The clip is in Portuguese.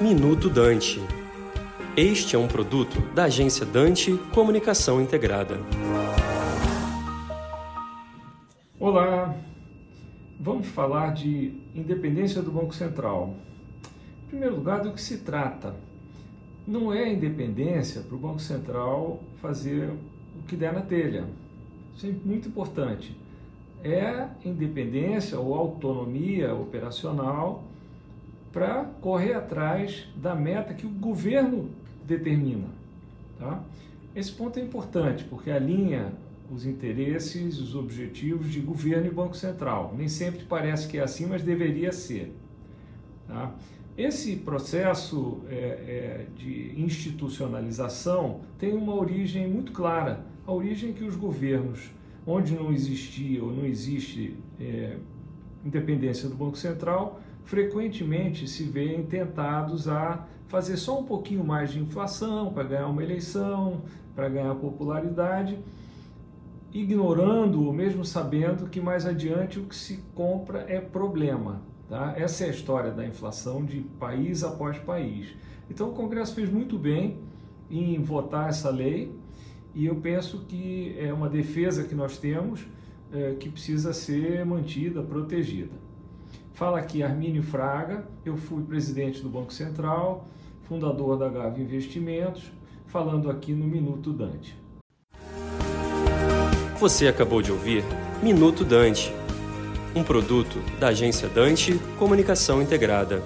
Minuto Dante. Este é um produto da agência Dante Comunicação Integrada. Olá, vamos falar de independência do Banco Central. Em primeiro lugar, do que se trata? Não é independência para o Banco Central fazer o que der na telha. Isso é muito importante. É independência ou autonomia operacional para correr atrás da meta que o governo determina. Tá? Esse ponto é importante porque alinha os interesses, os objetivos de governo e Banco Central. Nem sempre parece que é assim, mas deveria ser. Tá? Esse processo é, é, de institucionalização tem uma origem muito clara. A origem que os governos, onde não existia ou não existe é, independência do Banco Central, frequentemente se veem tentados a fazer só um pouquinho mais de inflação para ganhar uma eleição, para ganhar popularidade, ignorando ou mesmo sabendo que mais adiante o que se compra é problema. Tá? Essa é a história da inflação de país após país. Então o Congresso fez muito bem em votar essa lei e eu penso que é uma defesa que nós temos é, que precisa ser mantida, protegida. Fala aqui Armínio Fraga, eu fui presidente do Banco Central, fundador da Gave Investimentos, falando aqui no Minuto Dante. Você acabou de ouvir Minuto Dante, um produto da agência Dante Comunicação Integrada.